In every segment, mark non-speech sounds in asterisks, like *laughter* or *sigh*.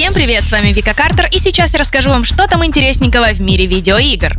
Всем привет, с вами Вика Картер, и сейчас я расскажу вам, что там интересненького в мире видеоигр.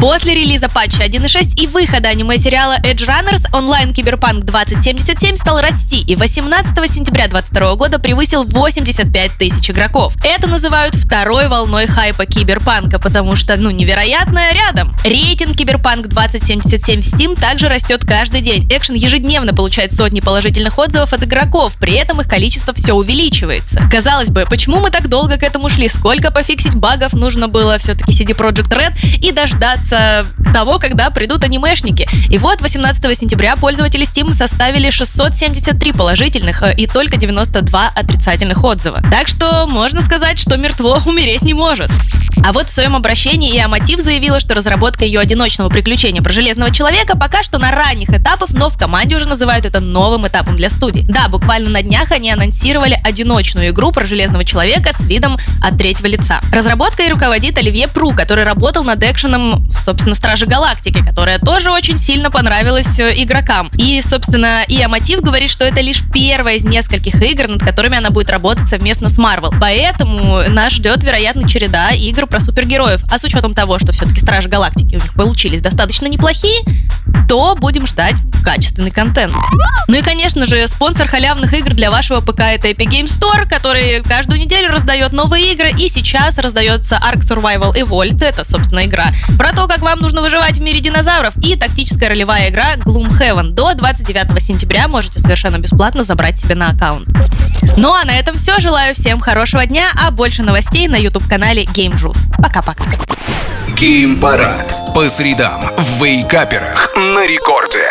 После релиза патча 1.6 и выхода аниме-сериала Edgerunners, онлайн Киберпанк 2077 стал расти и 18 сентября 2022 года превысил 85 тысяч игроков. Это называют второй волной хайпа Киберпанка, потому что, ну, невероятное рядом. Рейтинг Киберпанк 2077 в Steam также растет каждый день. Экшен ежедневно получает сотни положительных отзывов от игроков, при этом их количество все увеличивается. Казалось бы, почему мы так долго к этому шли? Сколько пофиксить багов нужно было все-таки CD Projekt Red и дождаться того, когда придут анимешники. И вот 18 сентября пользователи Steam составили 673 положительных э, и только 92 отрицательных отзыва. Так что можно сказать, что мертво *laughs* умереть не может. А вот в своем обращении и Амотив заявила, что разработка ее одиночного приключения про Железного Человека пока что на ранних этапах, но в команде уже называют это новым этапом для студии. Да, буквально на днях они анонсировали одиночную игру про Железного Человека с видом от третьего лица. Разработкой руководит Оливье Пру, который работал над экшеном, собственно, Стражи Галактики, которая тоже очень сильно понравилась э, игрокам. И, собственно, и Амотив говорит, что это лишь первая из нескольких игр, над которыми она будет работать совместно с Marvel. Поэтому нас ждет, вероятно, череда игр про супергероев. А с учетом того, что все-таки Стражи Галактики у них получились достаточно неплохие, то будем ждать качественный контент. Ну и, конечно же, спонсор халявных игр для вашего ПК это Epic Game Store, который каждую неделю раздает новые игры, и сейчас раздается Ark Survival Evolved, это, собственно, игра про то, как вам нужно выживать в мире динозавров, и тактическая ролевая игра Gloomhaven. До 29 сентября можете совершенно бесплатно забрать себе на аккаунт. Ну а на этом все. Желаю всем хорошего дня, а больше новостей на YouTube-канале Game Juice. Пока-пока. Гейм Парад. По средам в Вейкаперах на рекорде.